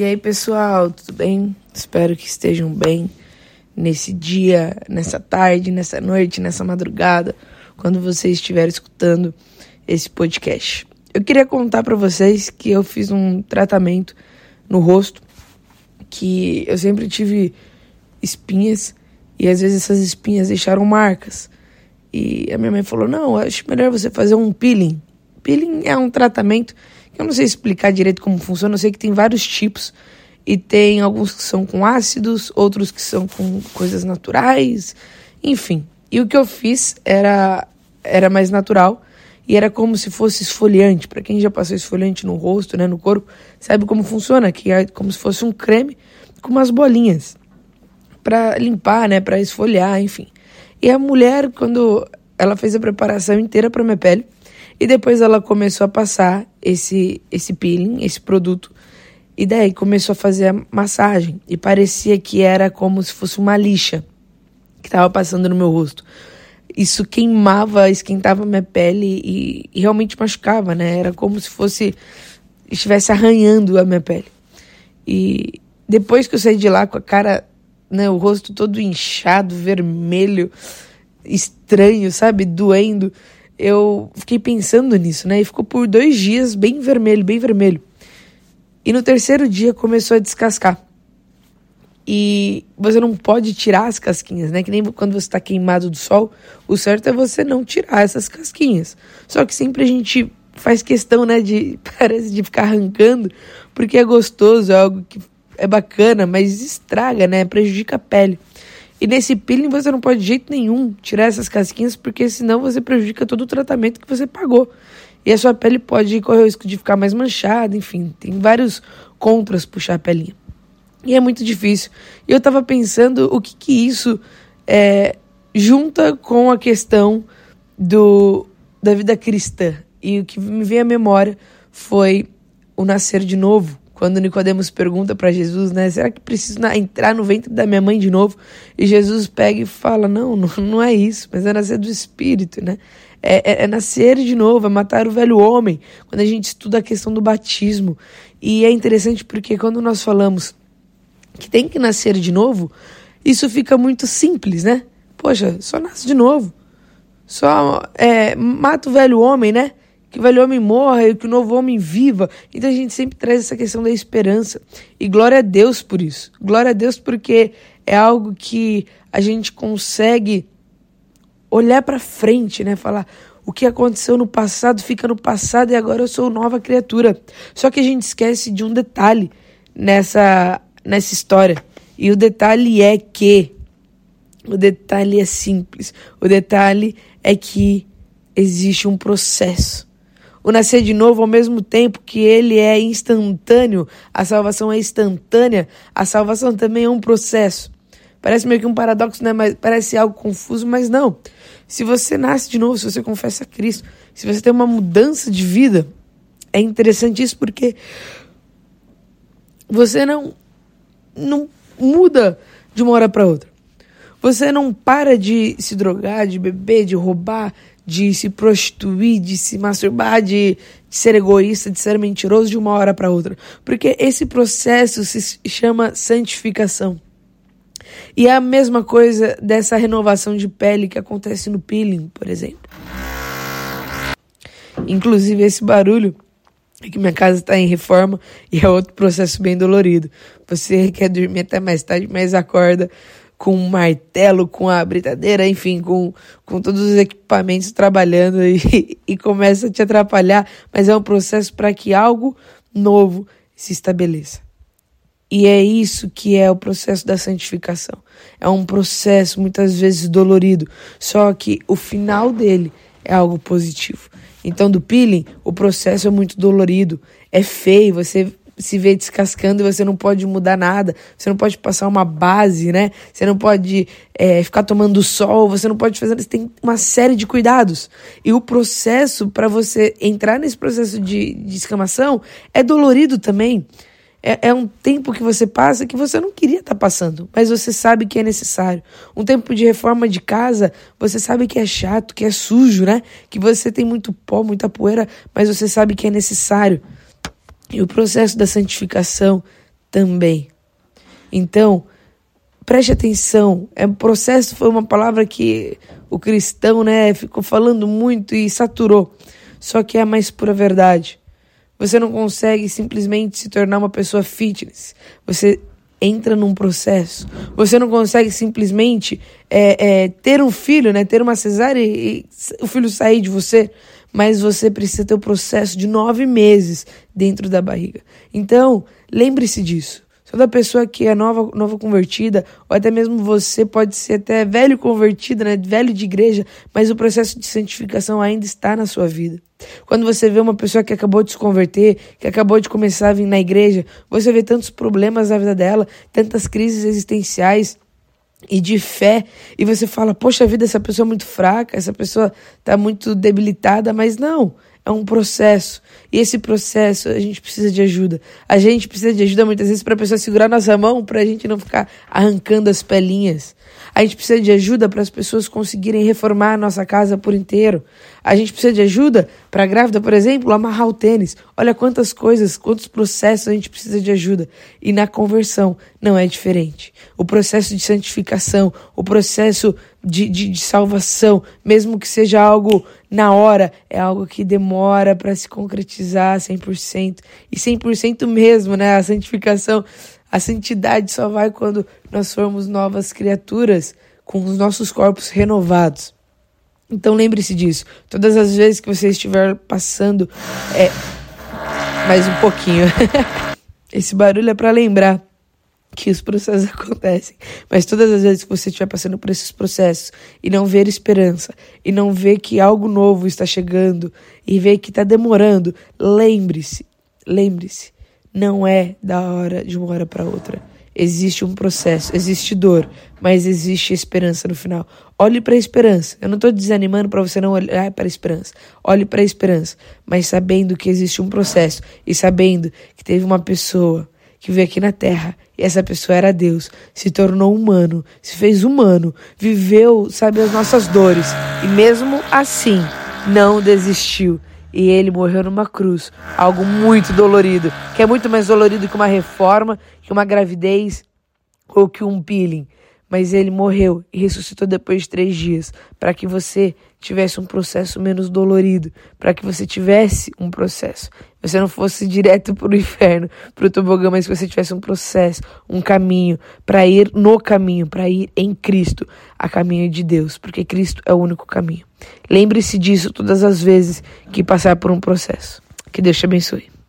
E aí, pessoal, tudo bem? Espero que estejam bem nesse dia, nessa tarde, nessa noite, nessa madrugada, quando você estiver escutando esse podcast. Eu queria contar para vocês que eu fiz um tratamento no rosto, que eu sempre tive espinhas e às vezes essas espinhas deixaram marcas. E a minha mãe falou: "Não, acho melhor você fazer um peeling". Peeling é um tratamento eu não sei explicar direito como funciona, eu sei que tem vários tipos. E tem alguns que são com ácidos, outros que são com coisas naturais, enfim. E o que eu fiz era, era mais natural e era como se fosse esfoliante. Para quem já passou esfoliante no rosto, né, no corpo, sabe como funciona, que é como se fosse um creme com umas bolinhas para limpar, né, para esfoliar, enfim. E a mulher, quando ela fez a preparação inteira para minha pele, e depois ela começou a passar esse, esse peeling, esse produto. E daí começou a fazer a massagem. E parecia que era como se fosse uma lixa que estava passando no meu rosto. Isso queimava, esquentava minha pele e, e realmente machucava, né? Era como se fosse. estivesse arranhando a minha pele. E depois que eu saí de lá com a cara, né, o rosto todo inchado, vermelho, estranho, sabe? Doendo eu fiquei pensando nisso, né? E ficou por dois dias bem vermelho, bem vermelho. E no terceiro dia começou a descascar. E você não pode tirar as casquinhas, né? Que nem quando você está queimado do sol, o certo é você não tirar essas casquinhas. Só que sempre a gente faz questão, né? De parece de ficar arrancando, porque é gostoso, é algo que é bacana, mas estraga, né? Prejudica a pele. E nesse peeling você não pode de jeito nenhum tirar essas casquinhas, porque senão você prejudica todo o tratamento que você pagou. E a sua pele pode correr o risco de ficar mais manchada, enfim, tem vários contras puxar a pelinha. E é muito difícil. E eu estava pensando o que, que isso é, junta com a questão do, da vida cristã. E o que me veio à memória foi o nascer de novo quando Nicodemos pergunta para Jesus, né, será que preciso entrar no ventre da minha mãe de novo? E Jesus pega e fala, não, não, é isso, mas é nascer do Espírito, né? É, é, é, nascer de novo, é matar o velho homem. Quando a gente estuda a questão do batismo. E é interessante porque quando nós falamos que tem que nascer de novo, isso fica muito simples, né? Poxa, só nasce de novo. Só é, mata o velho homem, né? Que o velho homem morra e que o novo homem viva. Então a gente sempre traz essa questão da esperança. E glória a Deus por isso. Glória a Deus porque é algo que a gente consegue olhar para frente, né? Falar o que aconteceu no passado fica no passado e agora eu sou nova criatura. Só que a gente esquece de um detalhe nessa nessa história. E o detalhe é que o detalhe é simples. O detalhe é que existe um processo o nascer de novo ao mesmo tempo que ele é instantâneo, a salvação é instantânea, a salvação também é um processo. Parece meio que um paradoxo, né? Mas parece algo confuso, mas não. Se você nasce de novo, se você confessa a Cristo, se você tem uma mudança de vida, é interessante isso porque você não não muda de uma hora para outra. Você não para de se drogar, de beber, de roubar, de se prostituir, de se masturbar, de, de ser egoísta, de ser mentiroso de uma hora para outra. Porque esse processo se chama santificação. E é a mesma coisa dessa renovação de pele que acontece no peeling, por exemplo. Inclusive, esse barulho é que minha casa está em reforma e é outro processo bem dolorido. Você quer dormir até mais tarde, mas acorda com um martelo, com a britadeira, enfim, com, com todos os equipamentos trabalhando e, e começa a te atrapalhar, mas é um processo para que algo novo se estabeleça. E é isso que é o processo da santificação. É um processo muitas vezes dolorido, só que o final dele é algo positivo. Então, do peeling, o processo é muito dolorido, é feio, você se vê descascando e você não pode mudar nada, você não pode passar uma base, né? Você não pode é, ficar tomando sol, você não pode fazer. Você tem uma série de cuidados. E o processo para você entrar nesse processo de, de escamação é dolorido também. É, é, um tempo que você passa que você não queria estar tá passando, mas você sabe que é necessário. Um tempo de reforma de casa, você sabe que é chato, que é sujo, né? Que você tem muito pó, muita poeira, mas você sabe que é necessário. E o processo da santificação também. Então, preste atenção. É processo foi uma palavra que o cristão, né, ficou falando muito e saturou. Só que é a mais pura verdade. Você não consegue simplesmente se tornar uma pessoa fitness. Você entra num processo. Você não consegue simplesmente é, é, ter um filho, né? Ter uma cesárea e, e o filho sair de você. Mas você precisa ter o processo de nove meses dentro da barriga. Então, lembre-se disso. Toda pessoa que é nova, nova convertida, ou até mesmo você pode ser até velho convertido, né, velho de igreja, mas o processo de santificação ainda está na sua vida. Quando você vê uma pessoa que acabou de se converter, que acabou de começar a vir na igreja, você vê tantos problemas na vida dela, tantas crises existenciais e de fé, e você fala: "Poxa vida, essa pessoa é muito fraca, essa pessoa está muito debilitada", mas não. É um processo. E esse processo a gente precisa de ajuda. A gente precisa de ajuda muitas vezes para a pessoa segurar nossa mão para a gente não ficar arrancando as pelinhas. A gente precisa de ajuda para as pessoas conseguirem reformar a nossa casa por inteiro. A gente precisa de ajuda para a grávida, por exemplo, amarrar o tênis. Olha quantas coisas, quantos processos a gente precisa de ajuda. E na conversão não é diferente. O processo de santificação, o processo de, de, de salvação, mesmo que seja algo na hora, é algo que demora para se concretizar 100%. E 100% mesmo, né? A santificação a santidade só vai quando nós formos novas criaturas com os nossos corpos renovados. Então lembre-se disso. Todas as vezes que você estiver passando, é mais um pouquinho. Esse barulho é para lembrar que os processos acontecem. Mas todas as vezes que você estiver passando por esses processos e não ver esperança, e não ver que algo novo está chegando, e ver que está demorando, lembre-se, lembre-se não é da hora de uma hora para outra. Existe um processo, existe dor, mas existe esperança no final. Olhe para a esperança. Eu não estou desanimando para você não olhar para a esperança. Olhe para a esperança, mas sabendo que existe um processo e sabendo que teve uma pessoa que veio aqui na Terra. E essa pessoa era Deus, se tornou humano, se fez humano, viveu, sabe, as nossas dores. E mesmo assim não desistiu. E ele morreu numa cruz. Algo muito dolorido, que é muito mais dolorido que uma reforma, que uma gravidez ou que um peeling. Mas ele morreu e ressuscitou depois de três dias, para que você tivesse um processo menos dolorido, para que você tivesse um processo. Você não fosse direto para o inferno, para o tobogã, mas que você tivesse um processo, um caminho, para ir no caminho, para ir em Cristo, a caminho de Deus, porque Cristo é o único caminho. Lembre-se disso todas as vezes que passar por um processo. Que Deus te abençoe.